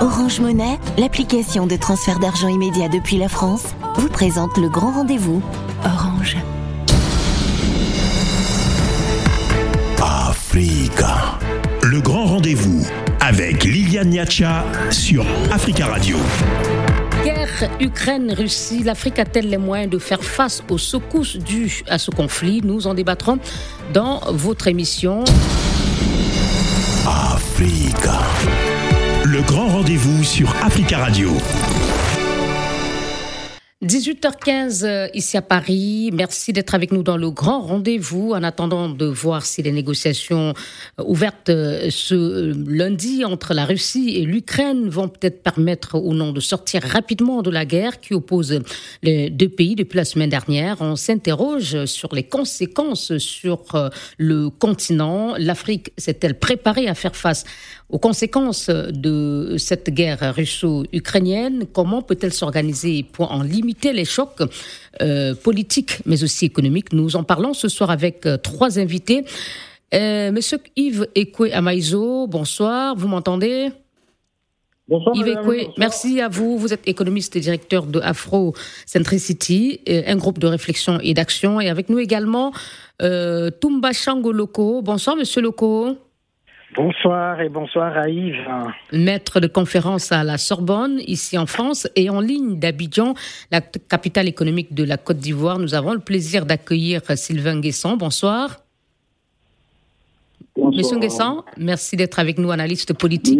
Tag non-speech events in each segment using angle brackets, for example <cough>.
Orange Monnaie, l'application de transfert d'argent immédiat depuis la France, vous présente le grand rendez-vous. Orange. Africa. Le grand rendez-vous avec Liliane Niacha sur Africa Radio. Guerre Ukraine-Russie, l'Afrique a-t-elle les moyens de faire face aux secousses dues à ce conflit? Nous en débattrons dans votre émission. Africa. Grand rendez-vous sur Africa Radio. 18h15 euh, ici à Paris. Merci d'être avec nous dans le grand rendez-vous en attendant de voir si les négociations euh, ouvertes euh, ce lundi entre la Russie et l'Ukraine vont peut-être permettre ou non de sortir rapidement de la guerre qui oppose les deux pays depuis la semaine dernière. On s'interroge sur les conséquences sur le continent. L'Afrique s'est-elle préparée à faire face aux conséquences de cette guerre russo-ukrainienne Comment peut-elle s'organiser pour en limiter les chocs euh, politiques, mais aussi économiques? Nous en parlons ce soir avec euh, trois invités. Euh, Monsieur Yves Ekwe Amaïzo, bonsoir, vous m'entendez? Bonsoir, Yves Ekwe, merci à vous. Vous êtes économiste et directeur de Afro Centricity, un groupe de réflexion et d'action. Et avec nous également euh, Tumba Chango Loco. Bonsoir, Monsieur Loco. Bonsoir et bonsoir à Yves. Maître de conférence à la Sorbonne, ici en France, et en ligne d'Abidjan, la capitale économique de la Côte d'Ivoire. Nous avons le plaisir d'accueillir Sylvain Guesson. Bonsoir. Monsieur Nguessan, merci d'être avec nous, analyste politique.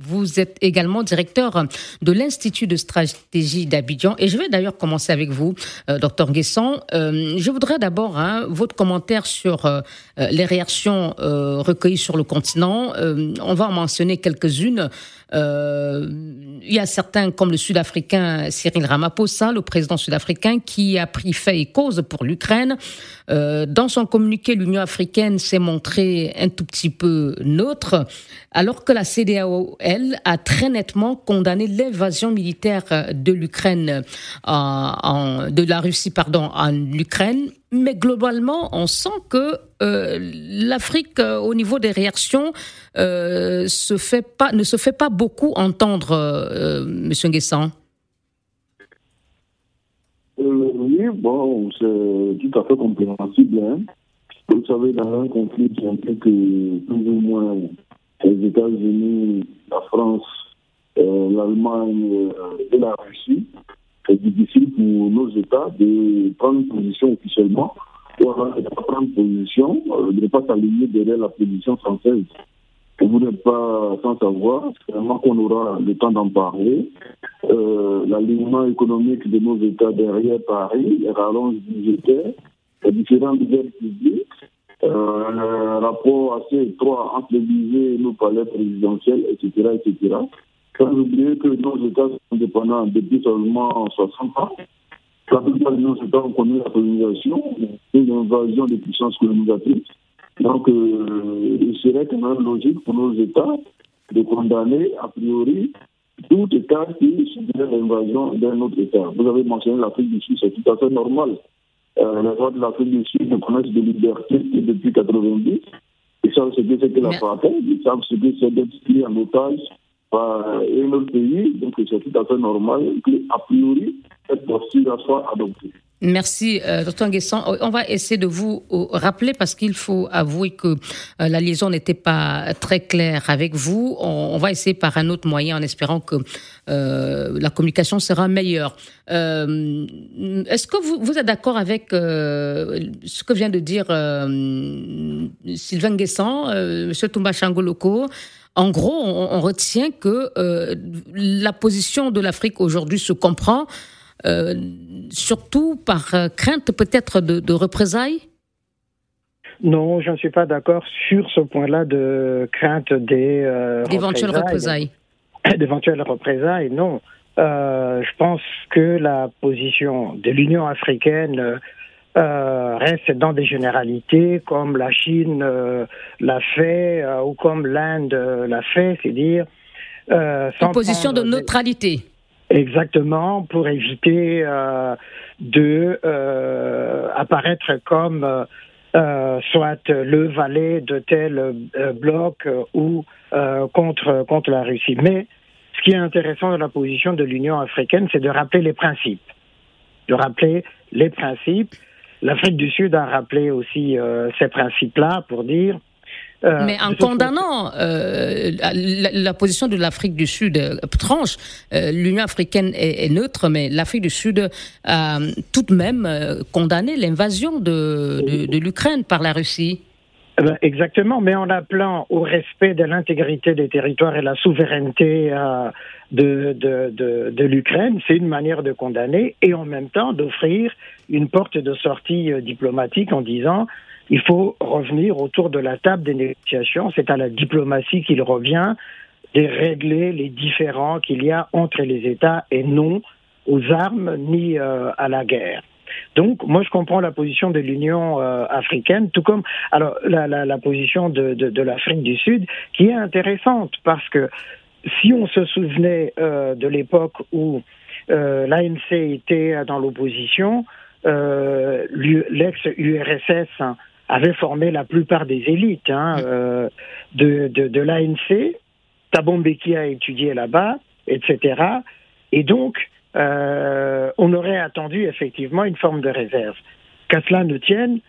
Vous êtes également directeur de l'Institut de stratégie d'Abidjan. Et je vais d'ailleurs commencer avec vous, euh, docteur Nguessan. Euh, je voudrais d'abord hein, votre commentaire sur euh, les réactions recueillies sur le continent. on va en mentionner quelques-unes. Il y a certains, comme le Sud-Africain Cyril Ramaphosa, le président sud-africain, qui a pris fait et cause pour l'Ukraine. dans son communiqué, l'Union africaine s'est montrée un tout petit peu neutre, alors que la CDAO, elle, a très nettement condamné l'invasion militaire de l'Ukraine, en, de la Russie, pardon, en Ukraine. Mais globalement, on sent que euh, l'Afrique, euh, au niveau des réactions, euh, ne se fait pas beaucoup entendre, Monsieur Nguessan. oui, bon, c'est tout à fait compréhensible. Hein. Vous savez, dans un conflit qui implique plus ou moins les États-Unis, la France, l'Allemagne et la Russie, c'est difficile pour nos États de prendre position officiellement ou de ne pas prendre position, euh, de ne pas s'aligner derrière la position française. vous n'êtes pas sans savoir, vraiment qu'on aura le temps d'en parler. L'alignement économique de nos États derrière Paris, les rallonges budgétaires, les différentes aides publiques, euh, un rapport assez étroit entre l'Élysée et nos palais présidentiels, etc., etc. Sans oublier que nos États sont indépendants depuis seulement 60 ans. La plupart de nos États ont connu la colonisation, une invasion des puissances colonisatrices. Donc, euh, il serait quand même logique pour nos États de condamner, a priori, tout État qui subirait l'invasion d'un autre État. Vous avez mentionné l'Afrique du Sud, c'est tout à fait normal. Euh, les de l'Afrique du Sud ne connaissent de liberté depuis 90. Ils savent ce que c'est que l'apartheid, ils savent ce que c'est d'être pris en otage par un autre pays. Donc c'est tout à fait normal qu'a priori, cette posture soit adoptée. Merci, euh, Dr Nguessan. Euh, on va essayer de vous euh, rappeler parce qu'il faut avouer que la liaison n'était pas très claire avec vous. On, va essayer par un autre moyen en espérant que la communication sera meilleure. Est-ce que vous, êtes d'accord avec ce que vient de dire Sylvain Nguessan, M. Toumba Changoloko en gros, on, on retient que la position de l'Afrique aujourd'hui se comprend. Euh, surtout par euh, crainte peut-être de, représailles? Non, je ne suis pas d'accord sur ce point-là de crainte des euh, d'éventuelles représailles. D'éventuelles représailles, <coughs> non. je pense que la position de l'Union africaine reste dans des généralités comme la Chine l'a fait ou comme l'Inde l'a fait, c'est dire une position de neutralité. Exactement, pour éviter euh, de euh, apparaître comme euh, soit le valet de tel bloc ou contre contre la Russie. Mais ce qui est intéressant dans la position de l'Union africaine, c'est de rappeler les principes. De rappeler les principes. L'Afrique du Sud a rappelé aussi euh, ces principes-là pour dire euh, Mais en condamnant euh, la, position de l'Afrique du Sud euh, tranche, l'Union africaine est, neutre, mais l'Afrique du Sud a tout de même condamné l'invasion de, de, l'Ukraine par la Russie. Eh ben, exactement, mais en appelant au respect de l'intégrité des territoires et la souveraineté de l'Ukraine, c'est une manière de condamner et en même temps d'offrir une porte de sortie diplomatique en disant il faut revenir autour de la table des négociations. C'est à la diplomatie qu'il revient de régler les différends qu'il y a entre les États et non aux armes ni euh, à la guerre. Donc, moi, je comprends la position de l'Union euh, africaine, tout comme alors la, position de, de, l'Afrique du Sud, qui est intéressante parce que si on se souvenait euh, de l'époque où l'ANC était dans l'opposition, l'ex-URSS avait formé la plupart des élites hein, euh, de, de, de l'ANC. Tabombeki a étudié là-bas, etc. Et donc, euh, on aurait attendu effectivement une forme de réserve. Qu'à cela ne tienne,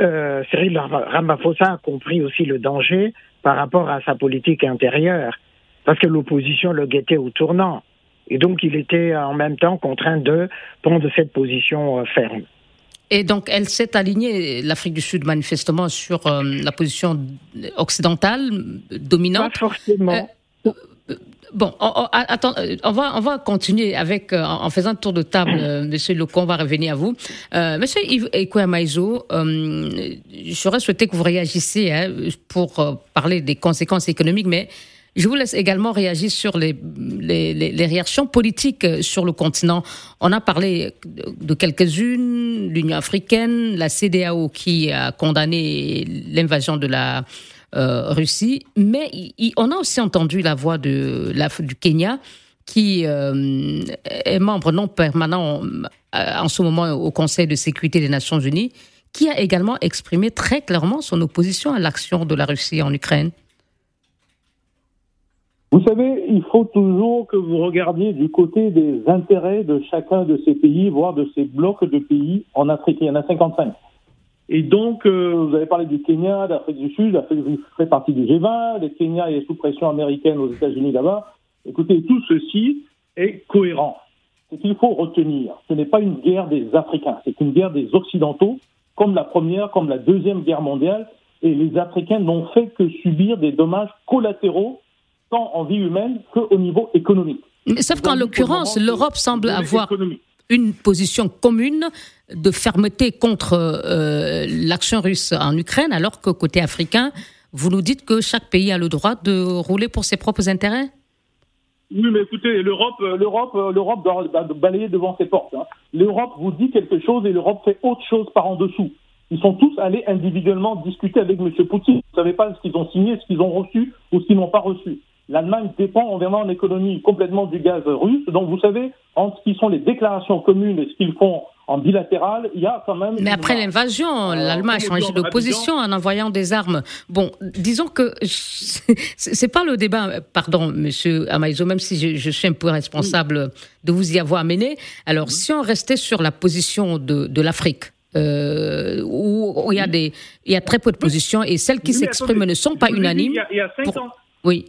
euh, Cyril Ramaphosa a compris aussi le danger par rapport à sa politique intérieure, parce que l'opposition le guettait au tournant. Et donc, il était en même temps contraint de prendre cette position euh, ferme. Et donc, elle s'est alignée, l'Afrique du Sud, manifestement, sur euh, la position occidentale dominante. Pas forcément. Euh, euh, bon, on, attends, on va, on va continuer avec, en faisant un tour de table, <coughs> Monsieur Lecon, on va revenir à vous. Monsieur Yves j'aurais souhaité que vous réagissiez hein, pour parler des conséquences économiques, mais je vous laisse également réagir sur les, réactions politiques euh, sur le continent. On a parlé de quelques-unes, l'Union africaine, la CDAO qui a condamné l'invasion de la euh, Russie, mais on a aussi entendu la voix du Kenya qui euh, est membre non permanent en ce moment au Conseil de sécurité des Nations Unies, qui a également exprimé très clairement son opposition à l'action de la Russie en Ukraine. Vous savez, il faut toujours que vous regardiez du côté des intérêts de chacun de ces pays, voire de ces blocs de pays en Afrique. Il y en a 55. Et donc, euh, vous avez parlé du Kenya, d'Afrique du Sud, l'Afrique du Sud fait partie du G20, le Kenya est sous pression américaine aux États-Unis là-bas. Écoutez, tout ceci est cohérent. Ce qu'il faut retenir, ce n'est pas une guerre des Africains, c'est une guerre des Occidentaux, comme la première, comme la deuxième guerre mondiale, et les Africains n'ont fait que subir des dommages collatéraux tant en vie humaine qu'au niveau économique. sauf qu'en l'occurrence, l'Europe semble avoir une position commune de fermeté contre euh, l'action russe en Ukraine, alors que côté africain, vous nous dites que chaque pays a le droit de rouler pour ses propres intérêts? Oui, mais écoutez, l'Europe, l'Europe, l'Europe doit balayer devant ses portes. Hein. L'Europe vous dit quelque chose et l'Europe fait autre chose par en dessous. Ils sont tous allés individuellement discuter avec M. Poutine. Vous ne savez pas ce qu'ils ont signé, ce qu'ils ont reçu ou ce qu'ils n'ont pas reçu. L'Allemagne dépend vraiment en économie complètement du gaz russe. Donc, vous savez, entre ce qui sont les déclarations communes et ce qu'ils font en bilatéral, il y a quand même. Mais après l'invasion, l'Allemagne a changé de position en envoyant des armes. Bon, disons que c'est pas le débat, pardon, monsieur Amaïzo, même si je, suis un peu responsable de vous y avoir amené. Alors, si on restait sur la position de, de l'Afrique, euh, où, il, y a des, il y a très peu de positions et celles qui s'expriment ne sont pas unanimes. Il y a, il ans. Oui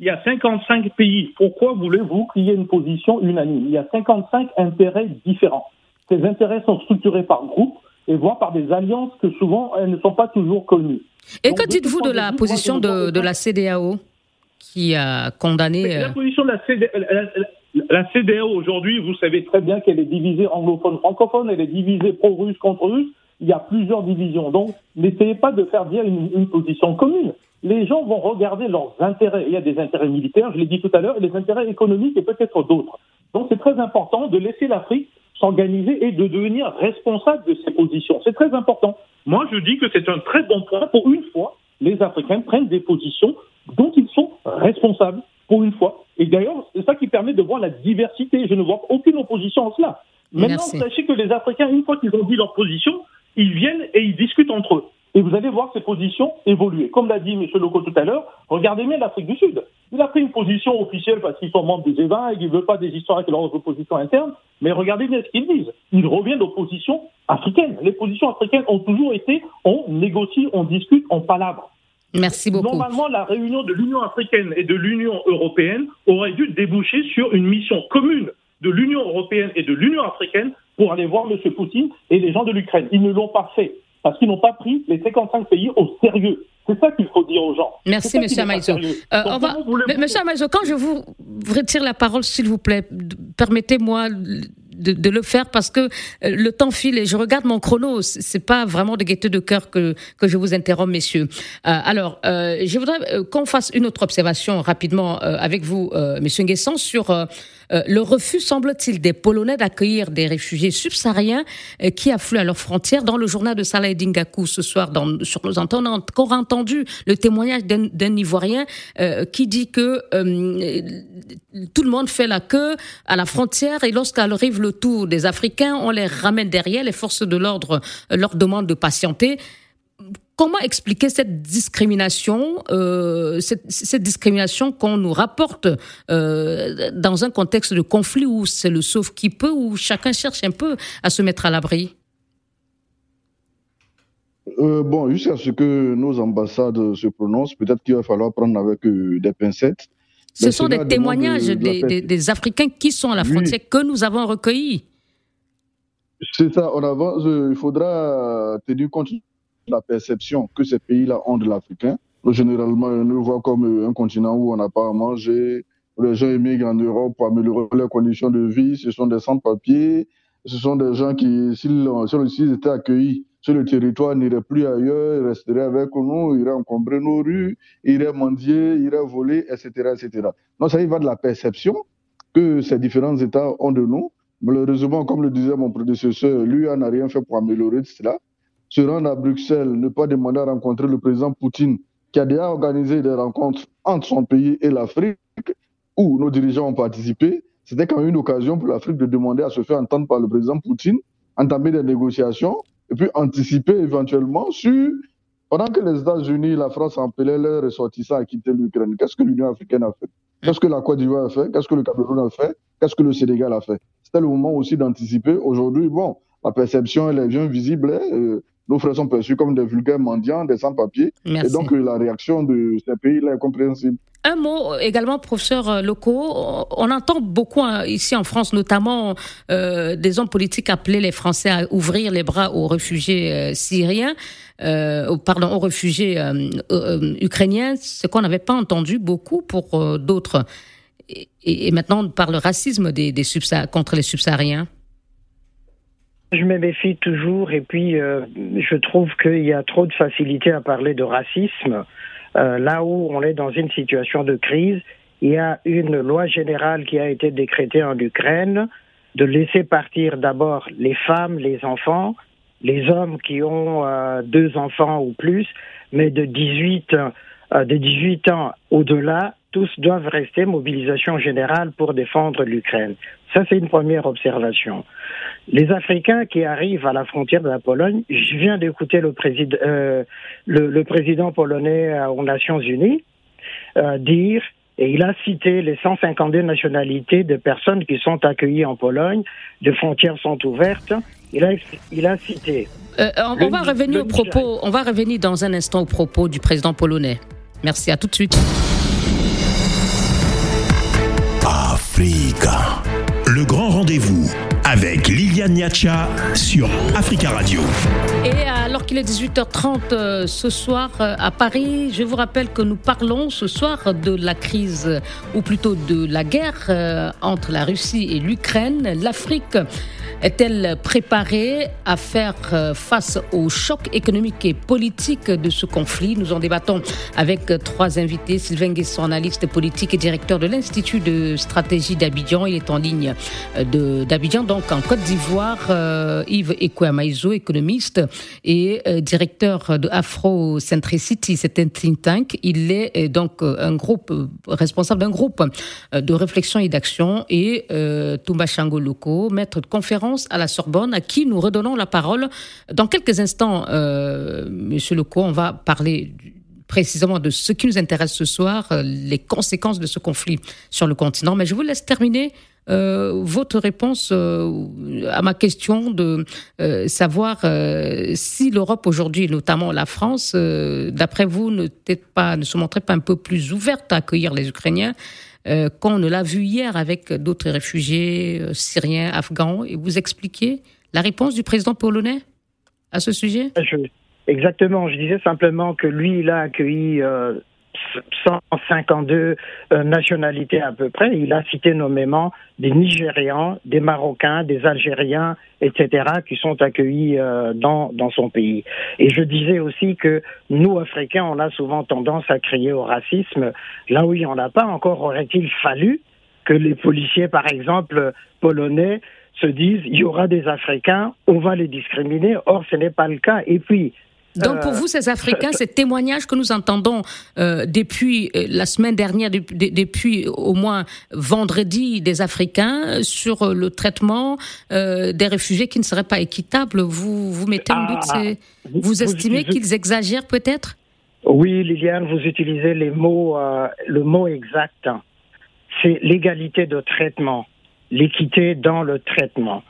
il y a 55 pays. Pourquoi voulez-vous qu'il y ait une position unanime? Il y a 55 intérêts différents. Ces intérêts sont structurés par groupe et voire par des alliances que souvent elles ne sont pas toujours connues. Et que dites-vous de la position de, de, la CDAO qui a condamné La euh, position de la CDAO, aujourd'hui, vous savez très bien qu'elle est divisée anglophone-francophone, elle est divisée pro-russe contre russe. Il y a plusieurs divisions. Donc, n'essayez pas de faire dire une position commune les gens vont regarder leurs intérêts. Il y a des intérêts militaires, je l'ai dit tout à l'heure, et des intérêts économiques et peut-être d'autres. Donc c'est très important de laisser l'Afrique s'organiser et de devenir responsable de ses positions. C'est très important. Moi, je dis que c'est un très bon point. Pour une fois, les Africains prennent des positions dont ils sont responsables, pour une fois. Et d'ailleurs, c'est ça qui permet de voir la diversité. Je ne vois aucune opposition en cela. Maintenant, sachez que les Africains, une fois qu'ils ont dit leur position, ils viennent et ils discutent entre eux. Et vous allez voir ces positions évoluer. Comme l'a dit M. Loco tout à l'heure, regardez bien l'Afrique du Sud. Il a pris une position officielle parce qu'ils sont membres des G20 et qu'il ne veut pas des histoires avec leurs oppositions internes. Mais regardez bien ce qu'ils disent. Ils reviennent d'oppositions africaines. Les positions africaines ont toujours été on négocie, on discute, on palabre. Merci beaucoup. Normalement, la réunion de l'Union africaine et de l'Union européenne aurait dû déboucher sur une mission commune de l'Union européenne et de l'Union africaine pour aller voir M. Poutine et les gens de l'Ukraine. Ils ne l'ont pas fait parce qu'ils n'ont pas pris les 55 pays au sérieux. C'est ça qu'il faut dire aux gens. Merci, M. Amaïzo. Euh, Monsieur Amaïzo, quand je vous retire la parole, s'il vous plaît, permettez-moi de, le faire parce que euh, le temps file et je regarde mon chrono. C'est pas vraiment de gaieté de cœur que, que je vous interromps, messieurs. Euh, alors, euh, je voudrais qu'on fasse une autre observation rapidement avec vous, Monsieur Nguesson, sur le refus, semble-t-il, des Polonais d'accueillir des réfugiés subsahariens qui affluent à leurs frontières. Dans le journal de Salah Dingaku ce soir, sur nos antennes, on a encore entendu le témoignage d'un Ivoirien qui dit que tout le monde fait la queue à la frontière et lorsqu'arrive le tour des Africains, on les ramène derrière, les forces de l'ordre euh, leur demandent de patienter. Comment expliquer cette discrimination, euh, cette, discrimination qu'on nous rapporte euh, dans un contexte de conflit où c'est le sauf qui peut, où chacun cherche un peu à se mettre à l'abri? Bon, jusqu'à ce que nos ambassades se prononcent, peut-être qu'il va falloir prendre avec des pincettes ce sont des témoignages des, Africains qui sont à la frontière que nous avons recueillis. C'est ça, on avance. Euh, il faudra tenir compte la perception que ces pays-là ont de l'Africain. Généralement, on le voit comme euh, un continent où on n'a pas à manger. Les gens émigrent en Europe pour améliorer leurs conditions de vie. Ce sont des sans-papiers. Ce sont des gens qui, s'ils étaient accueillis sur le territoire, n'iraient plus ailleurs, ils resteraient avec nous, iraient encombrer nos rues, iraient mendier, iraient voler, etc. etc. Donc ça y va de la perception que ces différents États ont de nous. Malheureusement, comme le disait mon prédécesseur, lui n'a rien fait pour améliorer cela. Se rendre à Bruxelles, ne pas demander à rencontrer le président Poutine, qui a déjà organisé des rencontres entre son pays et l'Afrique, où nos dirigeants ont participé, c'était quand même une occasion pour l'Afrique de demander à se faire entendre par le président Poutine, entamer des négociations et puis anticiper éventuellement sur, pendant que les États-Unis, la France appelaient leurs ressortissants à quitter l'Ukraine, qu'est-ce que l'Union africaine a fait? Qu'est-ce que la Côte d'Ivoire a fait? Qu'est-ce que le Cameroun a fait? Qu'est-ce que le Sénégal a fait? C'était le moment aussi d'anticiper. Aujourd'hui, bon, la perception, elle est bien visible. Hein, euh, nos frères sont perçus comme des vulgaires mendiants, des sans-papiers. Et donc, euh, la réaction de ces pays-là est compréhensible. Un mot également, professeur euh, locaux. On entend beaucoup hein, ici en France, notamment euh, des hommes politiques appeler les Français à ouvrir les bras aux réfugiés euh, syriens, pardon, aux réfugiés ukrainiens, ce qu'on n'avait pas entendu beaucoup pour d'autres. Et, maintenant, on parle racisme des, des contre les subsahariens. Je me méfie toujours et puis je trouve qu'il y a trop de facilité à parler de racisme. Euh, là où on est dans une situation de crise, il y a une loi générale qui a été décrétée en Ukraine de laisser partir d'abord les femmes, les enfants, les hommes qui ont euh, deux enfants ou plus, mais de 18, euh, de 18 ans au-delà, tous doivent rester mobilisation générale pour défendre l'Ukraine. Ça, c'est une première observation. Les Africains qui arrivent à la frontière de la Pologne, je viens d'écouter le, président, euh, le, président polonais euh, aux Nations Unies euh, dire, et il a cité les 152 nationalités de personnes qui sont accueillies en Pologne, les frontières sont ouvertes. Il a, il a cité. on, va revenir au propos, on va revenir dans un instant au propos du président polonais. Merci, à tout de suite. Africa. Rendez-vous avec Liliane Niacha sur Africa Radio. Et alors qu'il est 18h30 euh, ce soir euh, à Paris, je vous rappelle que nous parlons ce soir de la crise, ou plutôt de la guerre euh, entre la Russie et l'Ukraine. L'Afrique est-elle préparée à faire euh, face au choc économique et politique de ce conflit? Nous en débattons avec trois invités. Sylvain Guesson, analyste politique et directeur de l'Institut de stratégie d'Abidjan. Il est en ligne euh, d'Abidjan, donc en Côte d'Ivoire. Euh, Yves Ekwamaïzo, économiste et directeur de Afro-Centricity. C'est un think tank. Il est donc un groupe, responsable d'un groupe de réflexion et d'action. Et Toumba Changoloko, maître de conférence à la Sorbonne, à qui nous redonnons la parole. Dans quelques instants, euh, Monsieur Leco, on va parler précisément de ce qui nous intéresse ce soir, les conséquences de ce conflit sur le continent. Mais je vous laisse terminer votre réponse à ma question de savoir si l'Europe aujourd'hui, notamment la France, d'après vous, ne, pas, ne se montrait pas un peu plus ouverte à accueillir les Ukrainiens euh, qu'on ne l'a vu hier avec d'autres réfugiés euh, syriens, afghans, et vous expliquez la réponse du président polonais à ce sujet? Exactement, je disais simplement que lui, il a accueilli euh, 152 euh, nationalités à peu près. Il a cité nommément des Nigérians, des Marocains, des Algériens, etc., qui sont accueillis euh, dans, dans son pays. Et je disais aussi que nous, Africains, on a souvent tendance à crier au racisme. Là où il n'y en a pas, encore aurait-il fallu que les policiers, par exemple, polonais, se disent il y aura des Africains, on va les discriminer. Or, ce n'est pas le cas. Et puis, donc pour euh, vous, ces Africains, ces témoignages que nous entendons euh, depuis euh, la semaine dernière, depuis, au moins vendredi, des Africains sur le traitement des réfugiés qui ne serait pas équitable, vous, vous mettez en doute, ah, vous, estimez qu'ils exagèrent peut-être? Oui, Liliane, vous utilisez les mots, le mot exact. C'est l'égalité de traitement, l'équité dans le traitement.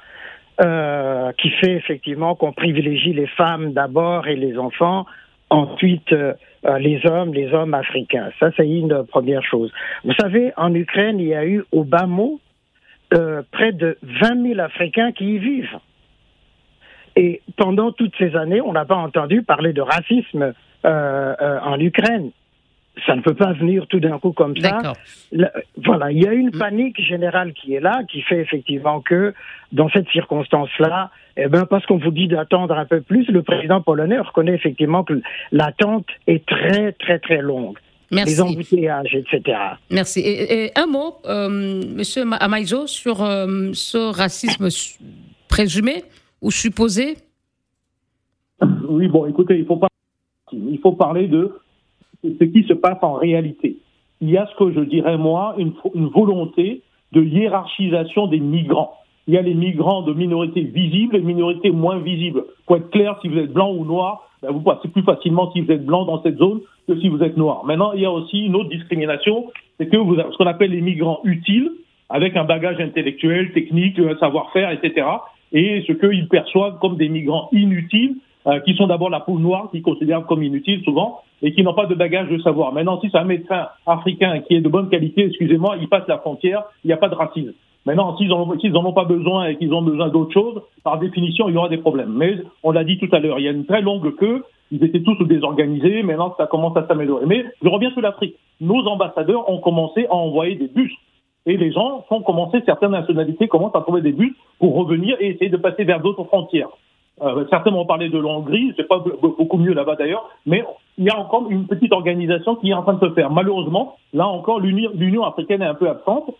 Euh, qui fait effectivement qu'on privilégie les femmes d'abord et les enfants, ensuite euh, les hommes, les hommes africains. Ça, c'est une première chose. Vous savez, en Ukraine, il y a eu au bas mot euh, près de 20 000 Africains qui y vivent. Et pendant toutes ces années, on n'a pas entendu parler de racisme en Ukraine ça ne peut pas venir tout d'un coup comme ça. voilà, il y a une mm. panique générale qui est là, qui fait effectivement que dans cette circonstance-là, eh ben parce qu'on vous dit d'attendre un peu plus, le président polonais reconnaît effectivement que l'attente est très très très longue. Merci. Les embouteillages, etc. Merci. Et, un mot, euh, Monsieur Amaizo, sur euh, ce racisme présumé ou supposé? Oui, bon, écoutez, il faut pas, il faut parler de ce qui se passe en réalité. Il y a ce que je dirais, moi, une, volonté de hiérarchisation des migrants. Il y a les migrants de minorités visibles et minorités moins visibles. Pour être clair, si vous êtes blanc ou noir, ben vous passez plus facilement si vous êtes blanc dans cette zone que si vous êtes noir. Maintenant, il y a aussi une autre discrimination, c'est que vous avez ce qu'on appelle les migrants utiles, avec un bagage intellectuel, technique, un savoir-faire, etc. Et ce qu'ils perçoivent comme des migrants inutiles, euh, qui sont d'abord la peau noire, qui considèrent comme inutiles souvent, et qui n'ont pas de bagage de savoir. Maintenant, si c'est un médecin africain qui est de bonne qualité, excusez-moi, il passe la frontière, il n'y a pas de racisme. Maintenant, s'ils n'en ont pas besoin et qu'ils ont besoin d'autre chose, par définition, il y aura des problèmes. Mais on l'a dit tout à l'heure, il y a une très longue queue. Ils étaient tous désorganisés. Maintenant, ça commence à s'améliorer. Mais je reviens sur l'Afrique. Nos ambassadeurs ont commencé à envoyer des bus. Et les gens ont commencé, certaines nationalités commencent à trouver des bus pour revenir et essayer de passer vers d'autres frontières. Euh, certains m'ont parlé de l'Hongrie, c'est pas beaucoup mieux là-bas d'ailleurs, mais il y a encore une petite organisation qui est en train de se faire. Malheureusement, là encore, l'Union africaine est un peu absente.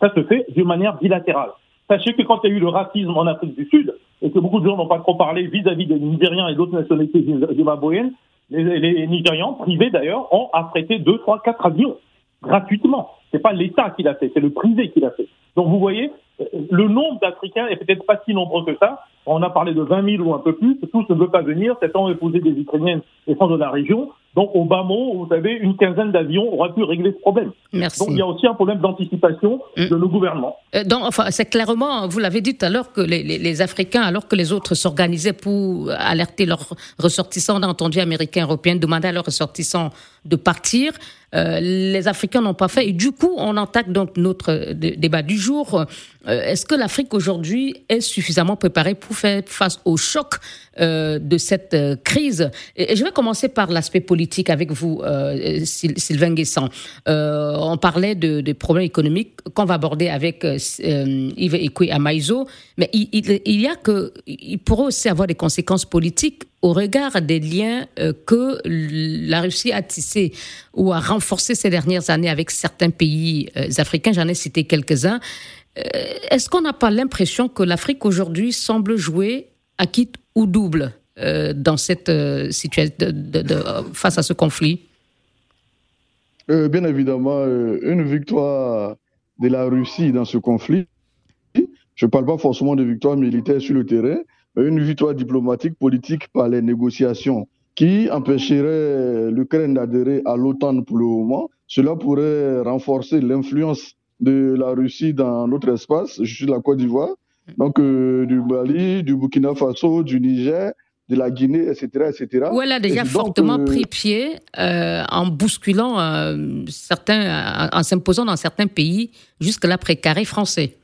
Ça se fait de manière bilatérale. Sachez que quand il y a eu le racisme en Afrique du Sud, et que beaucoup de gens n'ont pas trop parlé vis-à-vis des Nigériens et d'autres nationalités zimbabwéennes, les, les Nigérians, privés d'ailleurs, ont affrété deux, trois, quatre avions gratuitement. C'est pas l'État qui l'a fait, c'est le privé qui l'a fait. Donc vous voyez, le nombre d'Africains est peut-être pas si nombreux que ça. On a parlé de 20 000 ou un peu plus. Tous ne veulent pas venir. Certains ont épousé des Ukrainiennes et de la région. Donc, au bas mot, vous savez, une quinzaine d'avions auraient pu régler ce problème. Merci. Donc, il y a aussi un problème d'anticipation mm. de nos gouvernements. Euh, donc, enfin, c'est clairement, vous l'avez dit tout à l'heure, que les, les, Africains, alors que les autres s'organisaient pour alerter leurs ressortissants, on a entendu Américains, Européens demander à leurs ressortissants de partir. Euh, les Africains n'ont pas fait. Et du coup, on attaque donc notre débat du jour. Euh, est-ce que l'Afrique aujourd'hui est suffisamment préparée pour faire face au choc euh, de cette crise? Et, je vais commencer par l'aspect politique avec vous, Sylvain Guessant. on parlait de, des problèmes économiques qu'on va aborder avec Yves Ekwe Amaïzo, mais il, il, il, y a que, il pourrait aussi avoir des conséquences politiques au regard des liens euh, que la Russie a tissés ou a renforcés ces dernières années avec certains pays euh, africains, j'en ai cité quelques-uns, euh, est-ce qu'on n'a pas l'impression que l'Afrique aujourd'hui semble jouer à quitte ou double dans cette situation de, face à ce conflit? Bien évidemment, une victoire de la Russie dans ce conflit, je ne parle pas forcément de victoire militaire sur le terrain, une victoire diplomatique, politique par les négociations qui empêcherait l'Ukraine d'adhérer à l'OTAN pour le moment. Cela pourrait renforcer l'influence de la Russie dans notre espace. Je suis de la Côte d'Ivoire, donc euh, du Mali, du Burkina Faso, du Niger, de la Guinée, etc. etc. Où elle a déjà fortement euh, pris pied euh, en bousculant certains, en, s'imposant dans certains pays jusque-là précarés français.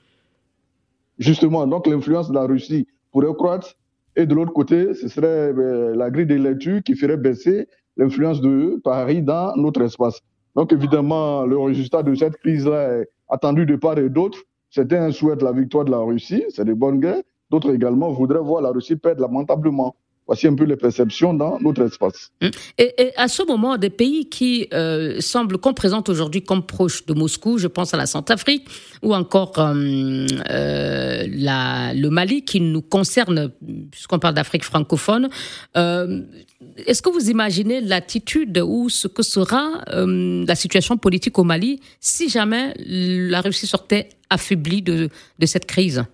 Justement, donc l'influence de la Russie pourrait croître. Et de l'autre côté, ce serait la grille de lecture qui ferait baisser l'influence de Paris dans notre espace. Donc évidemment, le résultat de cette crise-là est attendu de part et d'autre. Certains souhaitent la victoire de la Russie, c'est des bonnes guerres. D'autres également voudraient voir la Russie perdre lamentablement. Voici un peu les perceptions dans notre espace. Hum. Et, à ce moment, des pays qui euh, semblent qu'on présente aujourd'hui comme proches de Moscou, je pense à la Centrafrique ou encore euh, euh, le Mali qui nous concerne, puisqu'on parle d'Afrique francophone. Est-ce que vous imaginez l'attitude ou ce que sera la situation politique au Mali si jamais la Russie sortait affaiblie de cette crise?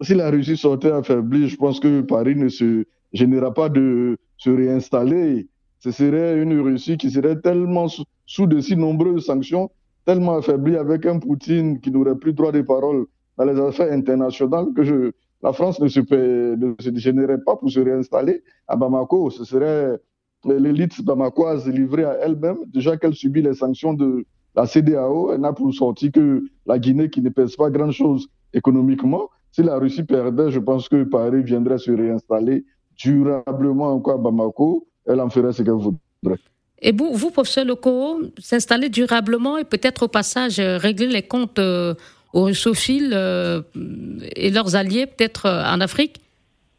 Si la Russie sortait affaiblie, je pense que Paris ne se gênera pas de se réinstaller. Ce serait une Russie qui serait tellement sous, de si nombreuses sanctions, tellement affaiblie avec un Poutine qui n'aurait plus droit de parole dans les affaires internationales que la France ne se, ne se gênerait pas pour se réinstaller à Bamako. Ce serait l'élite bamakoise livrée à elle-même, déjà qu'elle subit les sanctions de la CDAO, elle n'a pour sortir que la Guinée qui ne pèse pas grand-chose économiquement. Si la Russie perdait, je pense que Paris viendrait se réinstaller durablement encore à Bamako. Elle en ferait ce qu'elle voudrait. Et vous, vous, professeur Loco, s'installer durablement et peut-être au passage euh, régler les comptes euh, aux russophiles euh, et leurs alliés, peut-être en Afrique?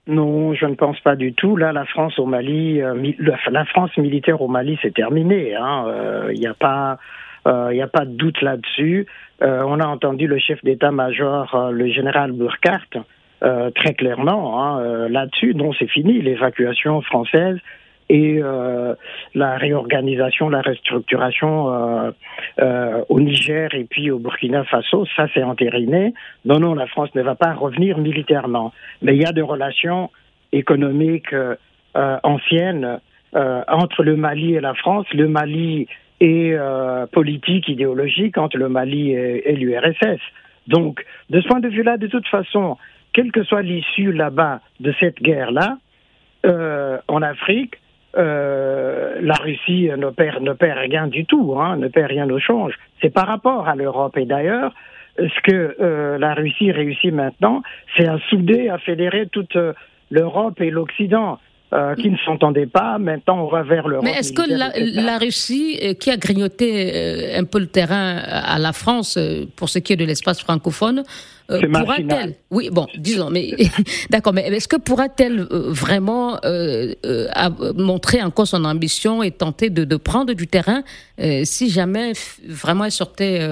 Non, je ne pense pas du tout. Là, la France au Mali, la France militaire au Mali, c'est terminé. Hein. Il n'y a pas, il n'y a pas de doute là-dessus. Euh, on a entendu le chef d'état-major, euh, le général Burkhardt, euh, très clairement hein, là-dessus. Non, c'est fini, l'évacuation française et la réorganisation, la restructuration au Niger et puis au Burkina Faso, ça c'est entériné. Non, non, la France ne va pas revenir militairement. Mais il y a des relations économiques anciennes entre le Mali et la France. Le Mali et euh, politique, idéologique entre le Mali et, l'URSS. Donc, de ce point de vue-là, de toute façon, quelle que soit l'issue là-bas de cette guerre-là, euh, en Afrique, euh, la Russie ne perd, ne perd rien du tout, hein, ne perd rien au change. C'est par rapport à l'Europe. Et d'ailleurs, ce que euh, la Russie réussit maintenant, c'est à souder, à fédérer toute euh, l'Europe et l'Occident. Euh, qui ne s'entendaient pas. Maintenant, on va vers l'Europe. Mais est-ce que la, Russie, euh, qui a grignoté euh, un peu le terrain à la France pour ce qui est de l'espace francophone, pourra-t-elle Oui, bon, disons, mais <laughs> d'accord, mais est-ce que pourra-t-elle vraiment montrer encore son ambition et tenter de, prendre du terrain si jamais vraiment elle sortait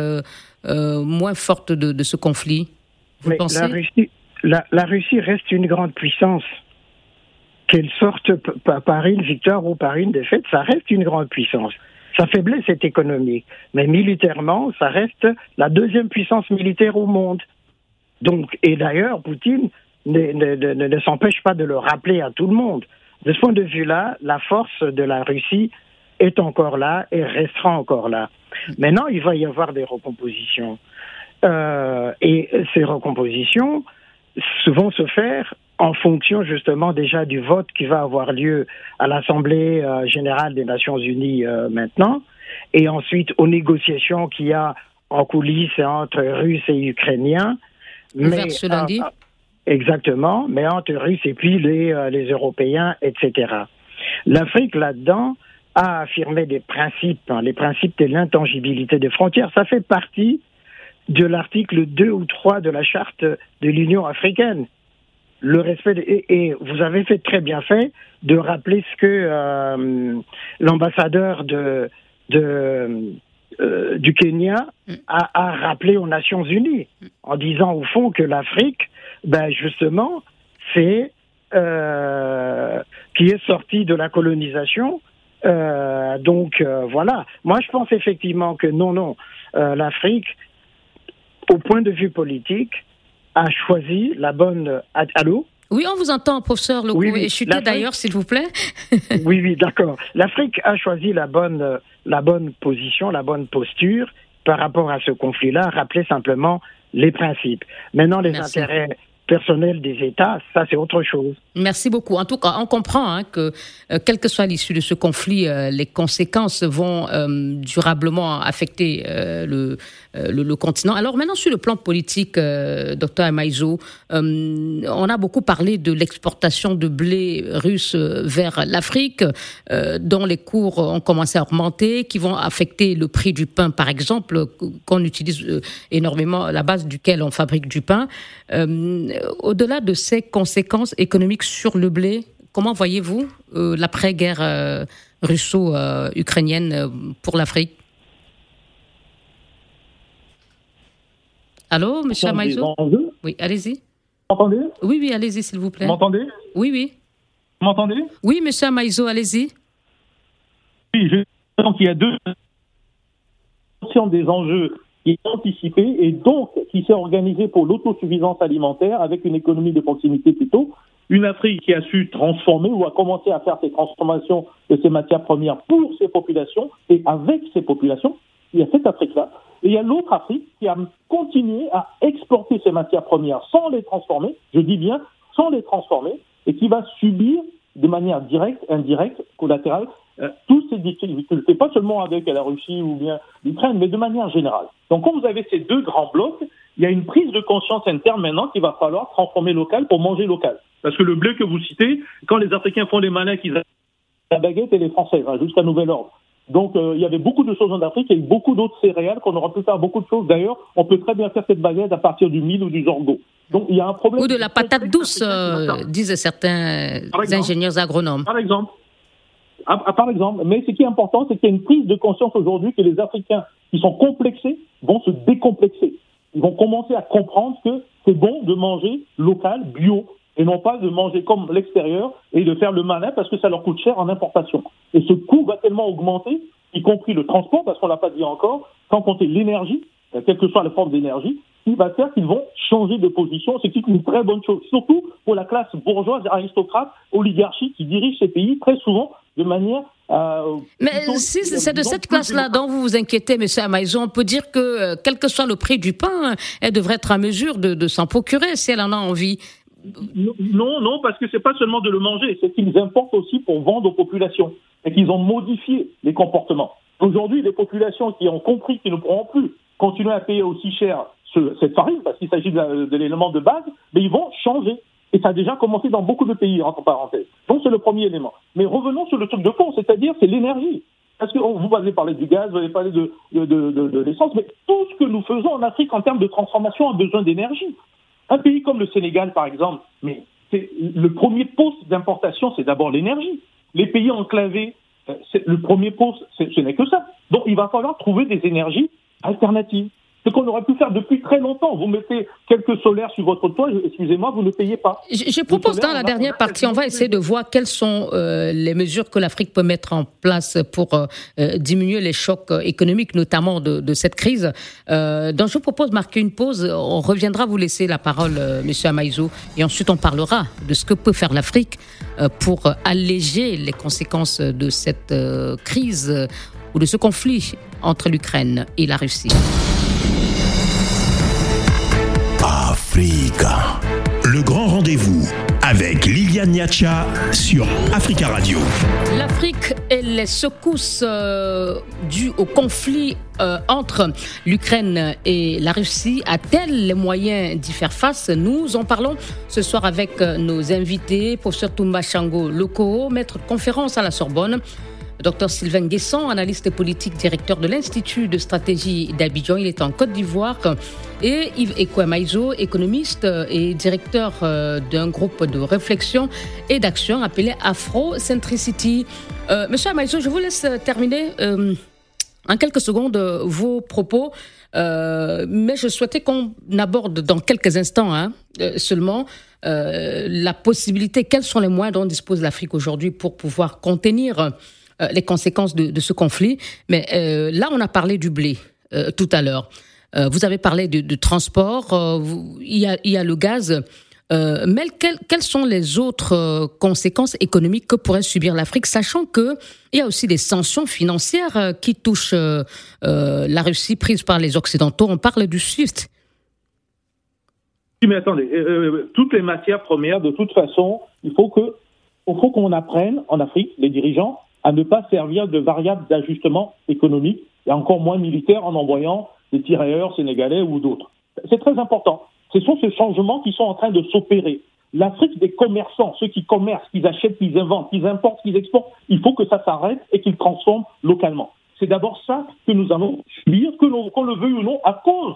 moins forte de, ce conflit? Vous pensez la Russie, la Russie reste une grande puissance qu'elle sorte par une victoire ou par une défaite, ça reste une grande puissance. Sa faiblesse est économique, mais militairement, ça reste la deuxième puissance militaire au monde. Donc, et d'ailleurs, Poutine ne, ne, ne, s'empêche pas de le rappeler à tout le monde. De ce point de vue-là, la force de la Russie est encore là et restera encore là. Maintenant, il va y avoir des recompositions. Euh, et ces recompositions vont se faire en fonction justement déjà du vote qui va avoir lieu à l'Assemblée euh, générale des Nations Unies euh, maintenant, et ensuite aux négociations qu'il y a en coulisses entre Russes et Ukrainiens. Mais, ce lundi. Euh, exactement, mais entre Russes et puis les, les Européens, etc. L'Afrique là-dedans a affirmé des principes, hein, les principes de l'intangibilité des frontières. Ça fait partie de l'article 2 ou 3 de la charte de l'Union africaine le respect et, vous avez fait très bien fait de rappeler ce que euh, l'ambassadeur de, de euh, du Kenya mm. a, a, rappelé aux Nations Unies en disant au fond que l'Afrique, ben justement, c'est euh, qui est sortie de la colonisation. Euh, donc euh, voilà. Moi, je pense effectivement que non, non, l'Afrique, au point de vue politique, a choisi la bonne. Allô Oui, on vous entend, professeur Leco. Oui, oui. Et d'ailleurs, s'il vous plaît. <laughs> oui, oui, d'accord. L'Afrique a choisi la bonne, la bonne position, la bonne posture par rapport à ce conflit-là. Rappeler simplement les principes. Maintenant, les intérêts personnel des États, ça c'est autre chose. Merci beaucoup. En tout cas, on comprend hein, que, euh, quelle que soit l'issue de ce conflit, euh, les conséquences vont euh, durablement affecter le, le, continent. Alors maintenant, sur le plan politique, docteur Amaïzo, on a beaucoup parlé de l'exportation de blé russe vers l'Afrique, dont les cours ont commencé à augmenter, qui vont affecter le prix du pain, par exemple, qu'on utilise énormément, la base duquel on fabrique du pain au-delà de ces conséquences économiques sur le blé, comment voyez-vous euh, l'après-guerre euh, russo-ukrainienne euh, pour l'Afrique? Allô, monsieur Amaïzo Oui, allez-y. M'entendez Oui, oui, allez-y, s'il vous plaît. Vous m'entendez Oui, oui. M'entendez Oui, monsieur Amaïzo, allez-y. Oui, je pense qu'il y a deux des enjeux qui est anticipé et donc qui s'est organisé pour l'autosuffisance alimentaire avec une économie de proximité plutôt. Une Afrique qui a su transformer ou a commencé à faire ses transformations de ces matières premières pour ses populations et avec ses populations. Il y a cette Afrique-là. Et il y a l'autre Afrique qui a continué à exporter ces matières premières sans les transformer, je dis bien sans les transformer, et qui va subir de manière directe, indirecte, collatérale, euh, toutes ces difficultés, pas seulement avec la Russie ou bien l'Ukraine, mais de manière générale. Donc quand vous avez ces deux grands blocs, il y a une prise de conscience interne maintenant qu'il va falloir transformer local pour manger local. Parce que le blé que vous citez, quand les Africains font les malins, qu'ils la baguette et les Français, hein, jusqu'à nouvel ordre. Donc euh, il y avait beaucoup de choses en Afrique et beaucoup d'autres céréales qu'on aurait pu faire beaucoup de choses. D'ailleurs, on peut très bien faire cette baguette à partir du mil ou du zorgo. Donc il y a un problème. Ou de la patate douce, euh, disent certains ingénieurs agronomes. Par exemple. Ah, ah, par exemple, mais ce qui est important, c'est qu'il y a une prise de conscience aujourd'hui que les Africains qui sont complexés vont se décomplexer. Ils vont commencer à comprendre que c'est bon de manger local, bio, et non pas de manger comme l'extérieur et de faire le malin parce que ça leur coûte cher en importation. Et ce coût va tellement augmenter, y compris le transport, parce qu'on l'a pas dit encore, sans compter l'énergie, quelle que soit la forme d'énergie, qui va faire qu'ils vont changer de position. C'est une très bonne chose, surtout pour la classe bourgeoise, aristocrate, oligarchie qui dirige ces pays très souvent de manière euh, Mais si c'est de cette classe-là dont vous vous inquiétez, M. Amaïzo, on peut dire que, euh, quel que soit le prix du pain, elle devrait être à mesure de, s'en procurer si elle en a envie. Non, non, parce que c'est pas seulement de le manger, c'est qu'ils importent aussi pour vendre aux populations et qu'ils ont modifié les comportements. Aujourd'hui, les populations qui ont compris qu'ils ne pourront plus continuer à payer aussi cher cette farine, parce qu'il s'agit de, l'élément de base, mais ils vont changer. Et ça a déjà commencé dans beaucoup de pays, entre parenthèses. Donc c'est le premier élément. Mais revenons sur le truc de fond, c'est-à-dire c'est l'énergie. Parce que vous avez parlé du gaz, vous avez parlé de, l'essence, mais tout ce que nous faisons en Afrique en termes de transformation a besoin d'énergie. Un pays comme le Sénégal, par exemple, mais le premier poste d'importation, c'est d'abord l'énergie. Les pays enclavés, euh, le premier poste, ce n'est que ça. Donc il va falloir trouver des énergies alternatives ce qu'on aurait pu faire depuis très longtemps. Vous mettez quelques solaires sur votre toit, excusez-moi, vous ne payez pas. Je, propose dans la dernière partie, on va essayer de voir quelles sont euh, les mesures que l'Afrique peut mettre en place pour euh, euh, diminuer les chocs économiques, notamment de, cette crise. donc je vous propose de marquer une pause. On reviendra vous laisser la parole, Monsieur Amaïzo, et ensuite on parlera de ce que peut faire l'Afrique pour alléger les conséquences de cette crise ou de ce conflit entre l'Ukraine et la Russie. Africa. Le grand rendez-vous avec Liliane Niacha sur Africa Radio. L'Afrique et les secousses euh, dues au conflit euh, entre l'Ukraine et la Russie a-t-elle les moyens d'y faire face? Nous en parlons ce soir avec euh, nos invités, professeur Toumba Chango Loko, maître conférence à la Sorbonne. Docteur Sylvain Guesson, analyste politique, directeur de l'Institut de stratégie d'Abidjan. Il est en Côte d'Ivoire. Et Yves Ekwamaïzo, économiste et directeur euh, d'un groupe de réflexion et d'action appelé Afro-Centricity. Euh, monsieur Amaïzo, je vous laisse terminer euh, en quelques secondes vos propos. mais je souhaitais qu'on aborde dans quelques instants hein, seulement la possibilité, quels sont les moyens dont dispose l'Afrique aujourd'hui pour pouvoir contenir les conséquences de, ce conflit. Mais euh, là, on a parlé du blé euh, tout à l'heure. vous avez parlé de, transport. il, y a, il, le gaz. mais quelles, sont les autres conséquences économiques que pourrait subir l'Afrique, sachant qu'il y a aussi des sanctions financières qui touchent la Russie prises par les Occidentaux On parle du SWIFT. Oui, mais attendez, toutes les matières premières, de toute façon, il faut que, faut qu'on apprenne en Afrique, les dirigeants, à ne pas servir de variable d'ajustement économique et encore moins militaire en envoyant des tirailleurs sénégalais ou d'autres. C'est très important. Ce sont ces changements qui sont en train de s'opérer. L'Afrique des commerçants, ceux qui commercent, qui achètent, qui inventent, qui importent, qui exportent, il faut que ça s'arrête et qu'ils transforment localement. C'est d'abord ça que nous allons subir, que l'on le veuille ou non, à cause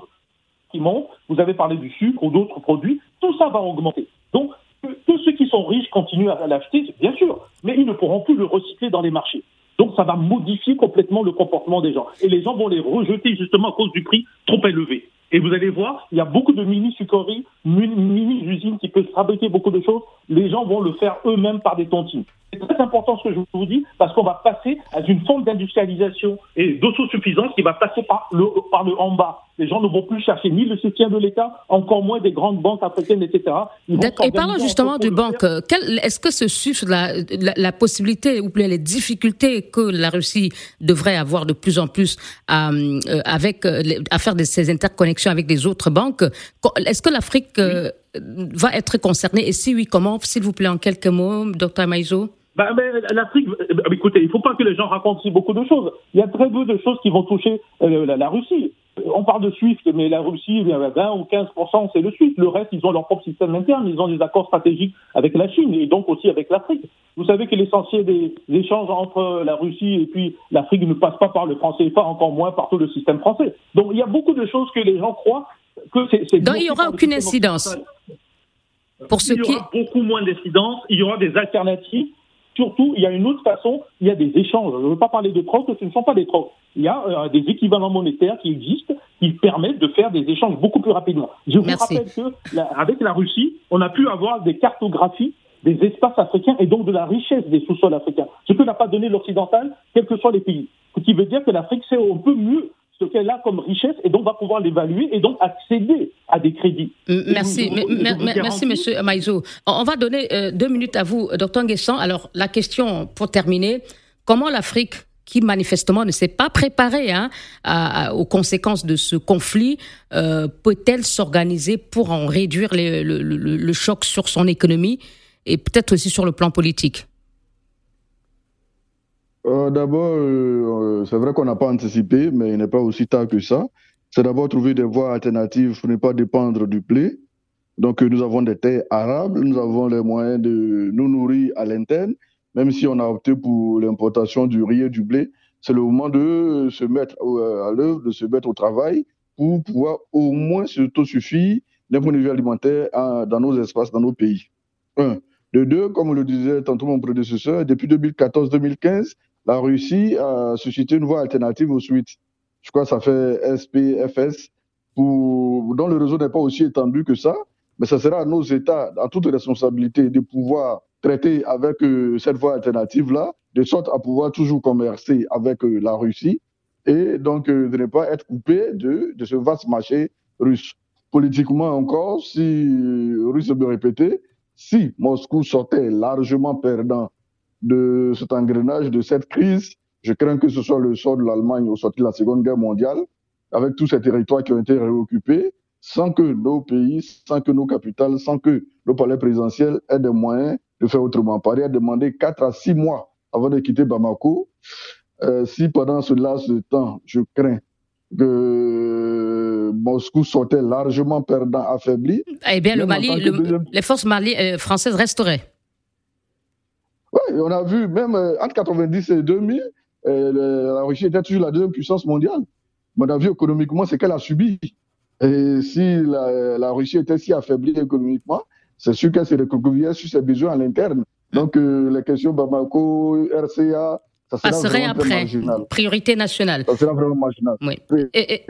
qui monte. Vous avez parlé du sucre ou d'autres produits, tout ça va augmenter. Donc, tous ceux qui sont riches continuent à l'acheter, bien sûr, mais ils ne pourront plus le recycler dans les marchés. Donc ça va modifier complètement le comportement des gens. Et les gens vont les rejeter justement à cause du prix trop élevé. Et vous allez voir, il y a beaucoup de mini-sucreries, mini-usines qui peuvent fabriquer beaucoup de choses. Les gens vont le faire eux-mêmes par des tontines. C'est très important ce que je vous dis, parce qu'on va passer à une forme d'industrialisation et d'autosuffisance qui va passer par le, par le en bas. Les gens ne vont plus chercher ni le soutien de l'État, encore moins des grandes banques africaines, etc. Et parlons justement de banques. Est-ce que ce suffit la, la, possibilité ou les difficultés que la Russie devrait avoir de plus en plus à, euh, avec, euh, à faire de ces interconnexions avec les autres banques Est-ce que l'Afrique euh, va être concernée? Et si oui, comment? S'il vous plaît, en quelques mots, docteur Maïzo bah, L'Afrique, bah, écoutez, il ne faut pas que les gens racontent si beaucoup de choses. Il y a très peu de choses qui vont toucher euh, la, Russie. On parle de SWIFT, mais la Russie, 20 ou 15 c'est le SWIFT. Le reste, ils ont leur propre système interne. Ils ont des accords stratégiques avec la Chine et donc aussi avec l'Afrique. Vous savez que l'essentiel des échanges entre la Russie et puis l'Afrique ne passe pas par le franc CFA, encore moins par tout le système français. Donc il y a beaucoup de choses que les gens croient que c'est. Donc il n'y aura aucune incidence. Pour ce il y aura beaucoup moins d'incidence. Il y aura des alternatives Surtout, il y a une autre façon, il y a des échanges. Je ne veux pas parler de trocs, ce ne sont pas des trocs. Il y a euh, des équivalents monétaires qui existent, qui permettent de faire des échanges beaucoup plus rapidement. Je vous rappelle qu'avec la, la Russie, on a pu avoir des cartographies des espaces africains et donc de la richesse des sous-sols africains. Ce que n'a pas donné l'Occidental, quels que soient les pays. Ce qui veut dire que l'Afrique sait un peu mieux ce qu'elle a comme richesse et donc va pouvoir l'évaluer et donc accéder à des crédits. Merci, merci Monsieur Maïzo. On va donner euh, deux minutes à vous, Docteur Nguessan. Alors la question pour terminer, comment l'Afrique qui manifestement ne s'est pas préparée hein, aux conséquences de ce conflit, euh, peut-elle s'organiser pour en réduire le choc sur son économie et peut-être aussi sur le plan politique? Euh, d'abord, euh, c'est vrai qu'on n'a pas anticipé, mais il n'est pas aussi tard que ça. C'est d'abord trouver des voies alternatives pour ne pas dépendre du blé. Donc, nous avons des terres arables, nous avons les moyens de nous nourrir à l'interne, même si on a opté pour l'importation du riz et du blé. C'est le moment de se mettre euh, à l'œuvre, de se mettre au travail pour pouvoir au moins s'autosuffire d'un point de vue alimentaire dans nos espaces, dans nos pays. Un. De deux, comme le disait tantôt mon prédécesseur, depuis 2014-2015, la Russie a suscité une voie alternative au SWIFT. Je crois que ça fait SPFS, dont le réseau n'est pas aussi étendu que ça, mais ça sera à nos États, à toute responsabilité, de pouvoir traiter avec euh, cette voie alternative-là, de sorte à pouvoir toujours commercer avec euh, la Russie et donc euh, de ne pas être coupé de, de ce vaste marché russe. Politiquement encore, si, russe me répéter, si Moscou sortait largement perdant de cet engrenage, de cette crise. Je crains que ce soit le sort de l'Allemagne au sortir de la Seconde Guerre mondiale, avec tous ces territoires qui ont été réoccupés, sans que nos pays, sans que nos capitales, sans que nos palais présidentiels aient des moyens de faire autrement. Paris a demandé 4 à 6 mois avant de quitter Bamako. Euh, si pendant ce laps de temps, je crains que Moscou sortait largement perdant, affaibli. Eh bien, le Mali, les forces mali, euh, françaises resteraient. Oui, on a vu, même euh, entre 90 et 2000, euh, la Russie était toujours la deuxième puissance mondiale. Mais on a vu économiquement ce qu'elle a subi. Et si la, Russie était si affaiblie économiquement, c'est sûr qu'elle se recroquevillait sur ses besoins à l'interne. Donc, euh, les questions Bamako, RCA, ça sera serait après. Marginal. Priorité nationale. Ça sera vraiment marginal. Oui. Et,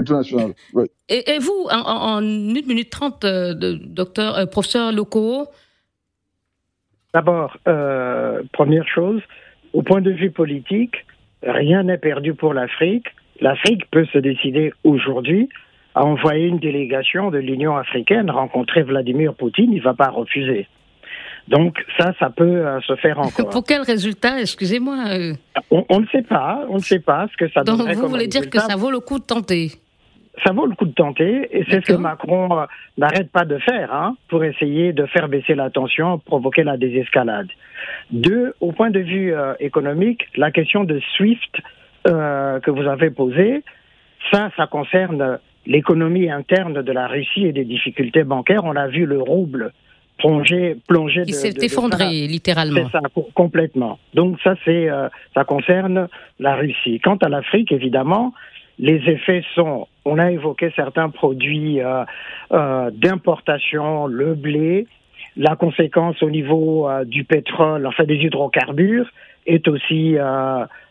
et, vous, en, 1 minute 30, docteur, professeur Loco, D'abord, euh, première chose, au point de vue politique, rien n'est perdu pour l'Afrique. L'Afrique peut se décider aujourd'hui a envoyé une délégation de l'Union africaine rencontrer Vladimir Poutine, il ne va pas refuser. Donc ça, ça peut euh, se faire <laughs> encore. Pour quel résultat Excusez-moi. Euh. On, ne sait pas, on ne sait pas ce que ça Donc vous voulez dire que ça vaut le coup de tenter ça vaut le coup de tenter, et c'est ce que Macron euh, n'arrête pas de faire, hein, pour essayer de faire baisser la tension, provoquer la désescalade. Deux, au point de vue économique, la question de SWIFT que vous avez posée, ça, ça concerne l'économie interne de la Russie et des difficultés bancaires. On a vu le rouble plonger, plonger qui s'est effondré littéralement. C'est ça, complètement. Donc ça, c'est, euh, ça concerne la Russie. Quant à l'Afrique, évidemment, les effets sont, on a évoqué certains produits euh, euh, d'importation, le blé. La conséquence au niveau du pétrole, enfin des hydrocarbures, est aussi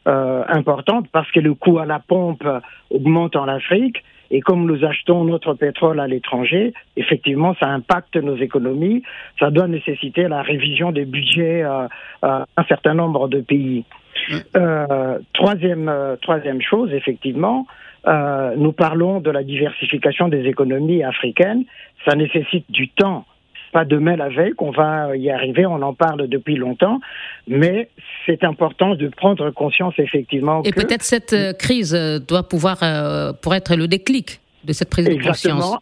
importante parce que le coût à la pompe augmente en Afrique et comme nous achetons notre pétrole à l'étranger, effectivement, ça impacte nos économies. Ça doit nécessiter la révision des budgets euh, à un certain nombre de pays. Euh, troisième, euh, troisième chose, effectivement, nous parlons de la diversification des économies africaines. Ça nécessite du temps pas demain la veille qu'on va y arriver, on en parle depuis longtemps, mais c'est important de prendre conscience effectivement. Et peut-être cette euh, crise euh, doit pouvoir euh, pour être le déclic de cette prise de conscience.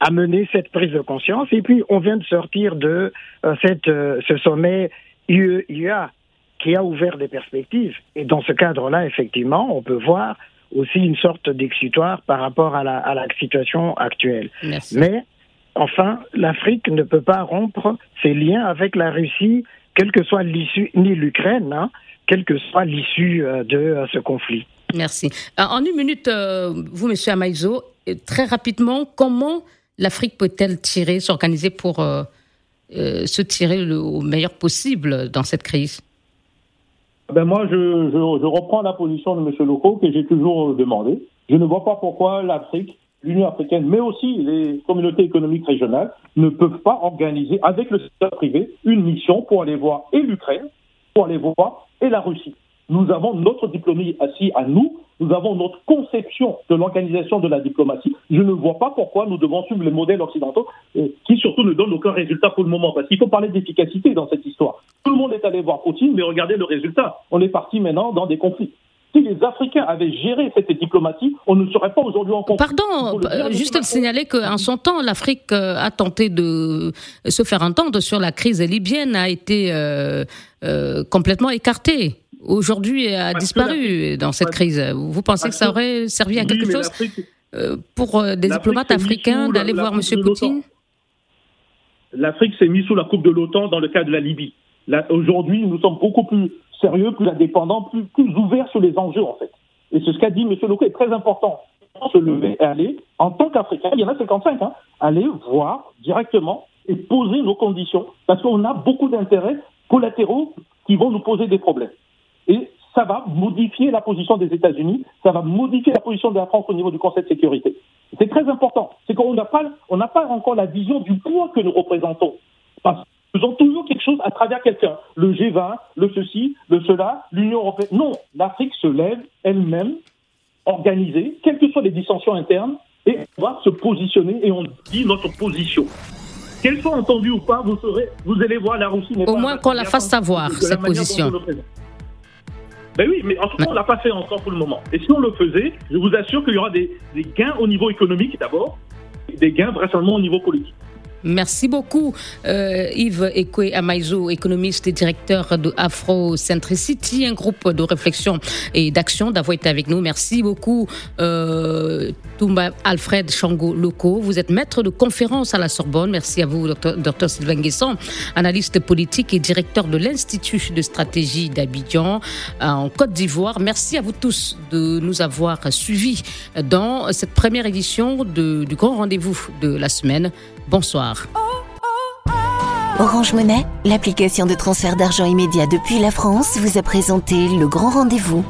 amener cette prise de conscience. Et puis on vient de sortir de cette, ce sommet UE-IA qui a ouvert des perspectives. Et dans ce cadre-là, effectivement, on peut voir aussi une sorte d'exutoire par rapport à la, à la situation actuelle. Merci. Mais Enfin, l'Afrique ne peut pas rompre ses liens avec la Russie, quelle que soit l'issue, ni l'Ukraine, hein, quelle que soit l'issue euh, de euh, ce conflit. Merci. Euh, en une minute, vous, Monsieur Amaïzo, très rapidement, comment l'Afrique peut-elle tirer, s'organiser pour se tirer le, au meilleur possible dans cette crise? Ben moi, je, je, reprends la position de M. Loco que j'ai toujours demandé. Je ne vois pas pourquoi l'Afrique l'Union africaine, mais aussi les communautés économiques régionales, ne peuvent pas organiser avec le secteur privé une mission pour aller voir et l'Ukraine, pour aller voir et la Russie. Nous avons notre diplomatie assis à nous, nous avons notre conception de l'organisation de la diplomatie. Je ne vois pas pourquoi nous devons suivre les modèles occidentaux euh, qui surtout ne donnent aucun résultat pour le moment. Parce qu'il faut parler d'efficacité dans cette histoire. Tout le monde est allé voir Poutine, mais regardez le résultat. On est parti maintenant dans des conflits. Si les Africains avaient géré cette diplomatie, on ne serait pas aujourd'hui en conflit. Pardon, euh, juste signaler qu'en son temps, l'Afrique euh, a tenté de se faire entendre sur la crise libyenne, a été euh, complètement écartée. Aujourd'hui, a disparu dans cette crise. Vous pensez que ça aurait servi à quelque chose pour des diplomates africains d'aller voir M. Poutine? L'Afrique s'est mise sous la coupe de l'OTAN dans le cas de la Libye. Aujourd'hui, nous sommes beaucoup plus sérieux, plus indépendant, plus, plus ouvert sur les enjeux, en fait. Et c'est ce qu'a dit M. Leco est très important. Se lever et aller, en tant qu'Africain, il y en a 55, hein, aller voir directement et poser nos conditions, parce qu'on a beaucoup d'intérêts collatéraux qui vont nous poser des problèmes. Et ça va modifier la position des États-Unis, ça va modifier la position de la France au niveau du Conseil de sécurité. C'est très important. C'est qu'on n'a pas, on n'a pas encore la vision du poids que nous représentons. Parce faisons toujours quelque chose à travers quelqu'un. Le G20, le ceci, le cela, l'Union européenne. Non, l'Afrique se lève elle-même, organisée, quelles que soient les dissensions internes, et on va se positionner et on dit notre position. Qu'elle soit entendue ou pas, vous, serez, vous allez voir la Russie. Au moins qu'on la fasse savoir, cette position. Ben oui, mais en tout cas, on ne l'a pas fait encore pour le moment. Et si on le faisait, je vous assure qu'il y aura des, des gains au niveau économique d'abord, des gains vraisemblablement au niveau politique. Merci beaucoup, euh, Yves Ekwe Amaizo, économiste et directeur de Afrocentricity, un groupe de réflexion et d'action, d'avoir été avec nous. Merci beaucoup, euh, Toumba Alfred Chango Loco. Vous êtes maître de conférence à la Sorbonne. Merci à vous, docteur, Sylvain Guesson, analyste politique et directeur de l'Institut de stratégie d'Abidjan en Côte d'Ivoire. Merci à vous tous de nous avoir suivis dans cette première édition du grand rendez-vous de la semaine. Bonsoir. Orange Monnaie, l'application de transfert d'argent immédiat depuis la France, vous a présenté le grand rendez-vous.